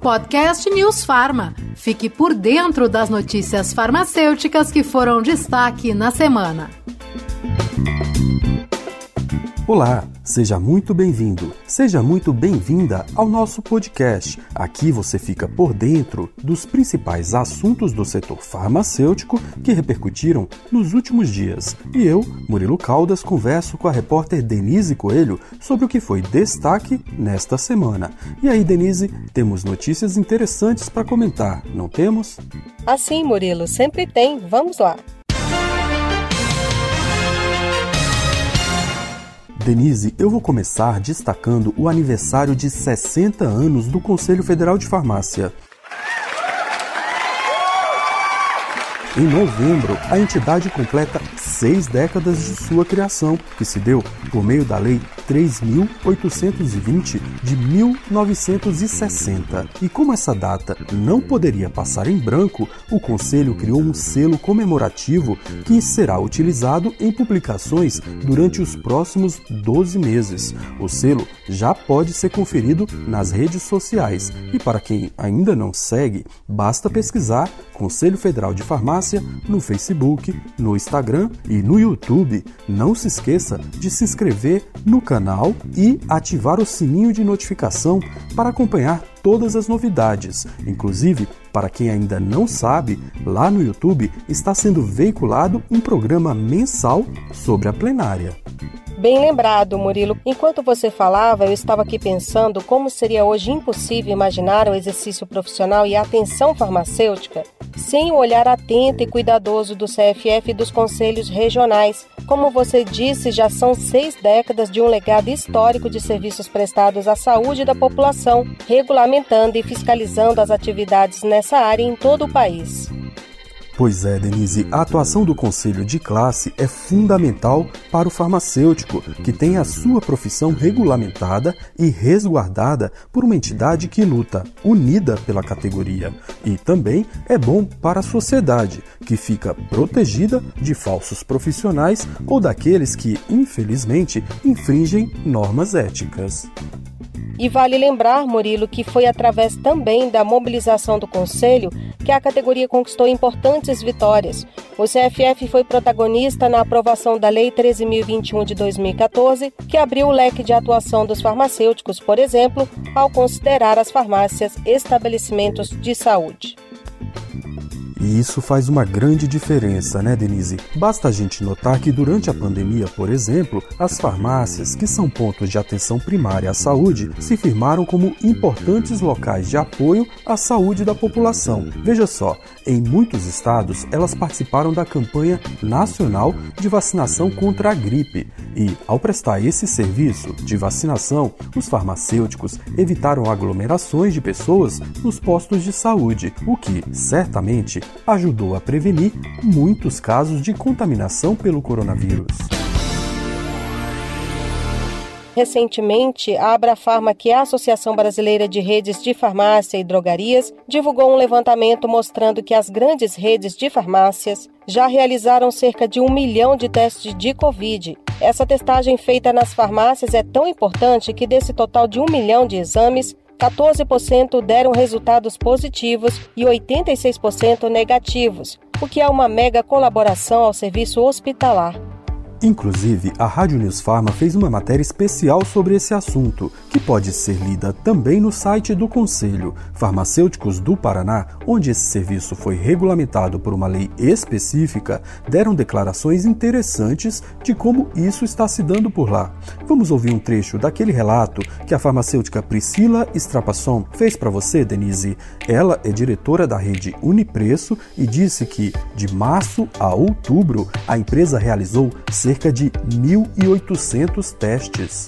Podcast News Farma. Fique por dentro das notícias farmacêuticas que foram destaque na semana. Olá, seja muito bem-vindo, seja muito bem-vinda ao nosso podcast. Aqui você fica por dentro dos principais assuntos do setor farmacêutico que repercutiram nos últimos dias. E eu, Murilo Caldas, converso com a repórter Denise Coelho sobre o que foi destaque nesta semana. E aí, Denise, temos notícias interessantes para comentar, não temos? Assim, Murilo, sempre tem. Vamos lá. Denise, eu vou começar destacando o aniversário de 60 anos do Conselho Federal de Farmácia. Em novembro, a entidade completa seis décadas de sua criação, que se deu por meio da Lei 3.820 de 1960. E como essa data não poderia passar em branco, o Conselho criou um selo comemorativo que será utilizado em publicações durante os próximos 12 meses. O selo já pode ser conferido nas redes sociais e, para quem ainda não segue, basta pesquisar Conselho Federal de Farmácia no Facebook, no Instagram e no YouTube. Não se esqueça de se inscrever no canal e ativar o sininho de notificação para acompanhar todas as novidades. Inclusive, para quem ainda não sabe, lá no YouTube está sendo veiculado um programa mensal sobre a plenária. Bem lembrado, Murilo. Enquanto você falava, eu estava aqui pensando como seria hoje impossível imaginar o exercício profissional e a atenção farmacêutica sem o olhar atento e cuidadoso do CFF e dos conselhos regionais. Como você disse, já são seis décadas de um legado histórico de serviços prestados à saúde da população, regulamentando e fiscalizando as atividades nessa área em todo o país. Pois é, Denise, a atuação do conselho de classe é fundamental para o farmacêutico, que tem a sua profissão regulamentada e resguardada por uma entidade que luta, unida pela categoria. E também é bom para a sociedade, que fica protegida de falsos profissionais ou daqueles que, infelizmente, infringem normas éticas. E vale lembrar, Murilo, que foi através também da mobilização do Conselho que a categoria conquistou importantes vitórias. O CFF foi protagonista na aprovação da Lei 13.021 de 2014, que abriu o leque de atuação dos farmacêuticos, por exemplo, ao considerar as farmácias estabelecimentos de saúde. E isso faz uma grande diferença, né, Denise? Basta a gente notar que durante a pandemia, por exemplo, as farmácias, que são pontos de atenção primária à saúde, se firmaram como importantes locais de apoio à saúde da população. Veja só, em muitos estados, elas participaram da campanha nacional de vacinação contra a gripe. E, ao prestar esse serviço de vacinação, os farmacêuticos evitaram aglomerações de pessoas nos postos de saúde, o que, certamente, ajudou a prevenir muitos casos de contaminação pelo coronavírus. Recentemente, a Abrafarma, que é a Associação Brasileira de Redes de Farmácia e Drogarias, divulgou um levantamento mostrando que as grandes redes de farmácias já realizaram cerca de um milhão de testes de Covid. Essa testagem feita nas farmácias é tão importante que, desse total de um milhão de exames, 14% deram resultados positivos e 86% negativos, o que é uma mega colaboração ao serviço hospitalar. Inclusive, a Rádio News Pharma fez uma matéria especial sobre esse assunto, que pode ser lida também no site do Conselho Farmacêuticos do Paraná, onde esse serviço foi regulamentado por uma lei específica, deram declarações interessantes de como isso está se dando por lá. Vamos ouvir um trecho daquele relato que a farmacêutica Priscila Strapasson fez para você, Denise. Ela é diretora da rede Unipreço e disse que, de março a outubro, a empresa realizou cerca de 1.800 testes.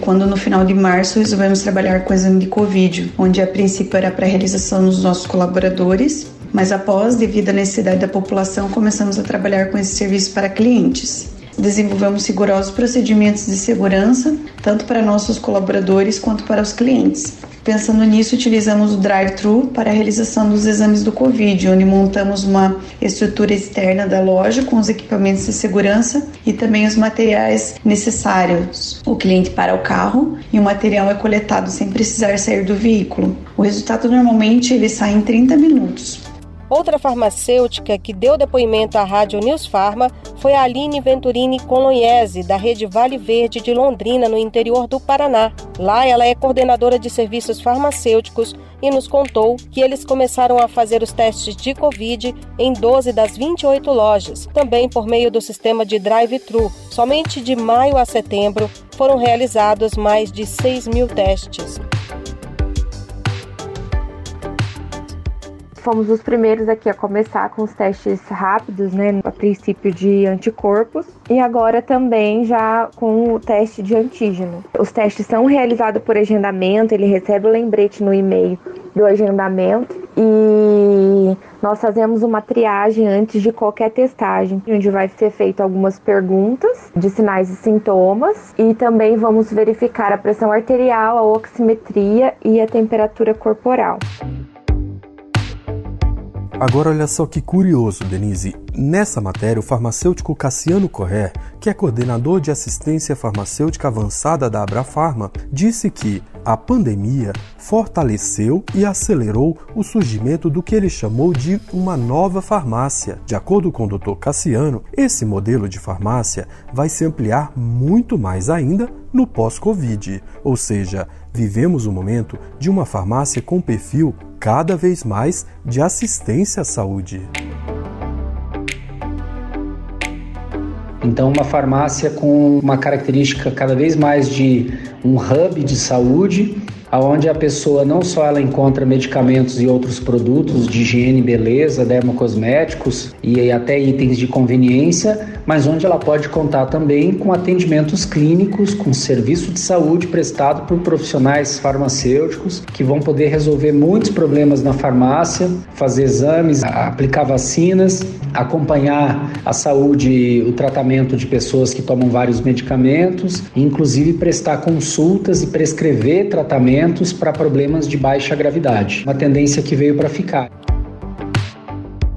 Quando no final de março resolvemos trabalhar com o exame de Covid, onde a princípio era para realização nos nossos colaboradores, mas após, devido à necessidade da população, começamos a trabalhar com esse serviço para clientes. Desenvolvemos rigorosos procedimentos de segurança, tanto para nossos colaboradores quanto para os clientes. Pensando nisso, utilizamos o drive-thru para a realização dos exames do Covid, onde montamos uma estrutura externa da loja com os equipamentos de segurança e também os materiais necessários. O cliente para o carro e o material é coletado sem precisar sair do veículo. O resultado normalmente ele sai em 30 minutos. Outra farmacêutica que deu depoimento à Rádio News Pharma foi a Aline Venturini Colognese, da rede Vale Verde de Londrina, no interior do Paraná. Lá ela é coordenadora de serviços farmacêuticos e nos contou que eles começaram a fazer os testes de Covid em 12 das 28 lojas, também por meio do sistema de drive-thru. Somente de maio a setembro foram realizados mais de 6 mil testes. Fomos os primeiros aqui a começar com os testes rápidos, né, a princípio de anticorpos, e agora também já com o teste de antígeno. Os testes são realizados por agendamento, ele recebe o lembrete no e-mail do agendamento e nós fazemos uma triagem antes de qualquer testagem, onde vai ser feito algumas perguntas de sinais e sintomas e também vamos verificar a pressão arterial, a oximetria e a temperatura corporal. Agora olha só que curioso, Denise. Nessa matéria, o farmacêutico Cassiano Correr, que é coordenador de assistência farmacêutica avançada da Abrafarma, disse que a pandemia fortaleceu e acelerou o surgimento do que ele chamou de uma nova farmácia. De acordo com o Dr. Cassiano, esse modelo de farmácia vai se ampliar muito mais ainda no pós-Covid, ou seja, vivemos um momento de uma farmácia com perfil cada vez mais de assistência à saúde. Então, uma farmácia com uma característica cada vez mais de um hub de saúde aonde a pessoa não só ela encontra medicamentos e outros produtos de higiene, beleza, dermocosméticos e até itens de conveniência, mas onde ela pode contar também com atendimentos clínicos, com serviço de saúde prestado por profissionais farmacêuticos que vão poder resolver muitos problemas na farmácia, fazer exames, aplicar vacinas, acompanhar a saúde, o tratamento de pessoas que tomam vários medicamentos, inclusive prestar consultas e prescrever tratamentos para problemas de baixa gravidade, uma tendência que veio para ficar.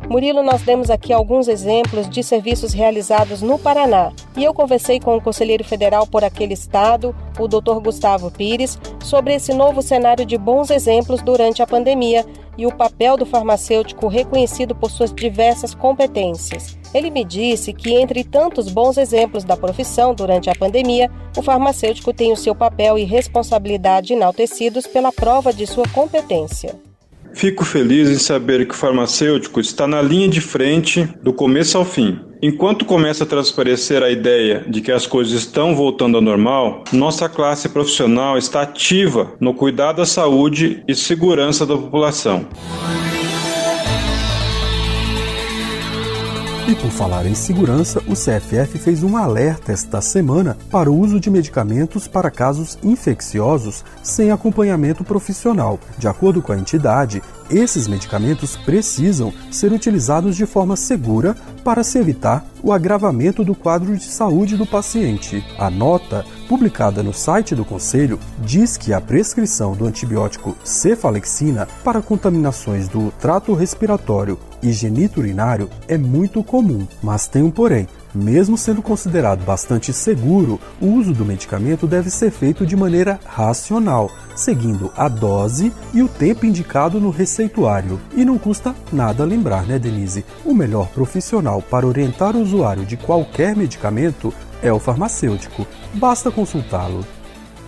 Murilo, nós demos aqui alguns exemplos de serviços realizados no Paraná. E eu conversei com o conselheiro federal por aquele estado, o Dr. Gustavo Pires, sobre esse novo cenário de bons exemplos durante a pandemia e o papel do farmacêutico reconhecido por suas diversas competências. Ele me disse que, entre tantos bons exemplos da profissão durante a pandemia, o farmacêutico tem o seu papel e responsabilidade enaltecidos pela prova de sua competência. Fico feliz em saber que o farmacêutico está na linha de frente do começo ao fim. Enquanto começa a transparecer a ideia de que as coisas estão voltando ao normal, nossa classe profissional está ativa no cuidado da saúde e segurança da população. E por falar em segurança, o CFF fez um alerta esta semana para o uso de medicamentos para casos infecciosos sem acompanhamento profissional. De acordo com a entidade, esses medicamentos precisam ser utilizados de forma segura para se evitar o agravamento do quadro de saúde do paciente. A nota, publicada no site do Conselho, diz que a prescrição do antibiótico cefalexina para contaminações do trato respiratório e geniturinário é muito comum, mas tem um porém. Mesmo sendo considerado bastante seguro, o uso do medicamento deve ser feito de maneira racional, seguindo a dose e o tempo indicado no receituário. E não custa nada lembrar, né, Denise? O melhor profissional para orientar o usuário de qualquer medicamento é o farmacêutico. Basta consultá-lo.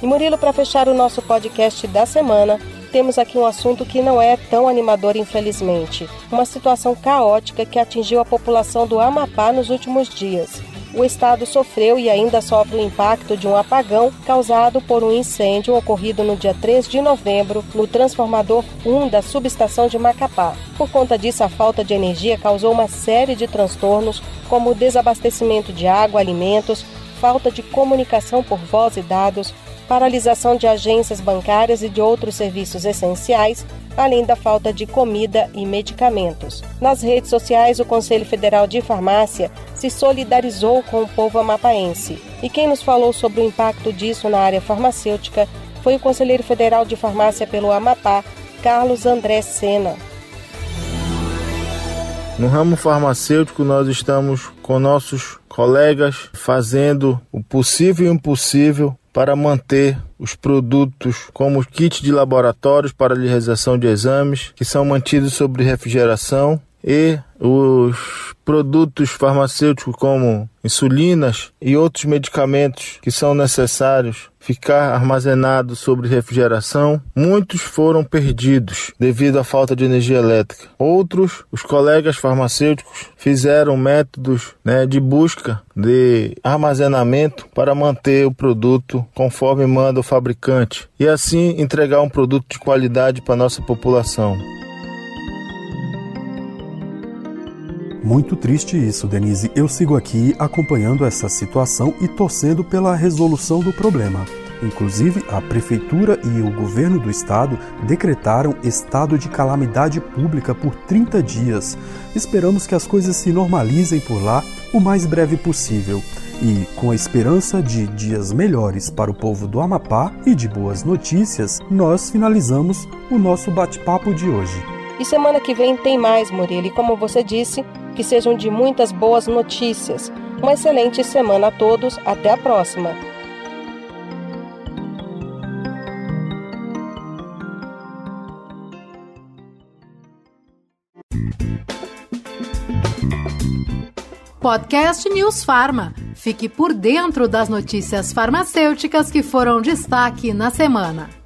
E Murilo, para fechar o nosso podcast da semana, temos aqui um assunto que não é tão animador, infelizmente. Uma situação caótica que atingiu a população do Amapá nos últimos dias. O estado sofreu e ainda sofre o impacto de um apagão causado por um incêndio ocorrido no dia 3 de novembro no transformador 1 da subestação de Macapá. Por conta disso, a falta de energia causou uma série de transtornos, como desabastecimento de água, alimentos, falta de comunicação por voz e dados, paralisação de agências bancárias e de outros serviços essenciais, além da falta de comida e medicamentos. Nas redes sociais, o Conselho Federal de Farmácia se solidarizou com o povo amapaense. E quem nos falou sobre o impacto disso na área farmacêutica foi o conselheiro federal de farmácia pelo Amapá, Carlos André Sena. No ramo farmacêutico, nós estamos com nossos colegas fazendo o possível e o impossível para manter os produtos como kits de laboratórios para realização de exames, que são mantidos sob refrigeração, e os produtos farmacêuticos como insulinas e outros medicamentos que são necessários ficar armazenados sobre refrigeração, muitos foram perdidos devido à falta de energia elétrica. Outros, os colegas farmacêuticos fizeram métodos né, de busca de armazenamento para manter o produto conforme manda o fabricante e assim entregar um produto de qualidade para nossa população. Muito triste isso, Denise. Eu sigo aqui acompanhando essa situação e torcendo pela resolução do problema. Inclusive, a prefeitura e o governo do estado decretaram estado de calamidade pública por 30 dias. Esperamos que as coisas se normalizem por lá o mais breve possível. E, com a esperança de dias melhores para o povo do Amapá e de boas notícias, nós finalizamos o nosso bate-papo de hoje. E semana que vem tem mais, Murilo. E como você disse, que sejam de muitas boas notícias. Uma excelente semana a todos. Até a próxima. Podcast News Farma. Fique por dentro das notícias farmacêuticas que foram destaque na semana.